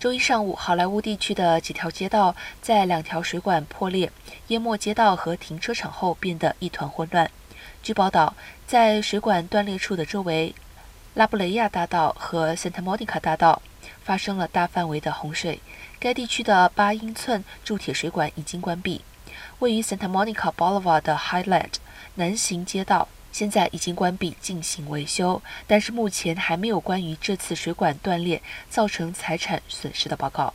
周一上午，好莱坞地区的几条街道在两条水管破裂、淹没街道和停车场后变得一团混乱。据报道，在水管断裂处的周围，拉布雷亚大道和 Santa Monica 大道发生了大范围的洪水。该地区的八英寸铸铁水管已经关闭。位于 Santa Monica，Bolivar 的 Highland 南行街道现在已经关闭进行维修，但是目前还没有关于这次水管断裂造成财产损失的报告。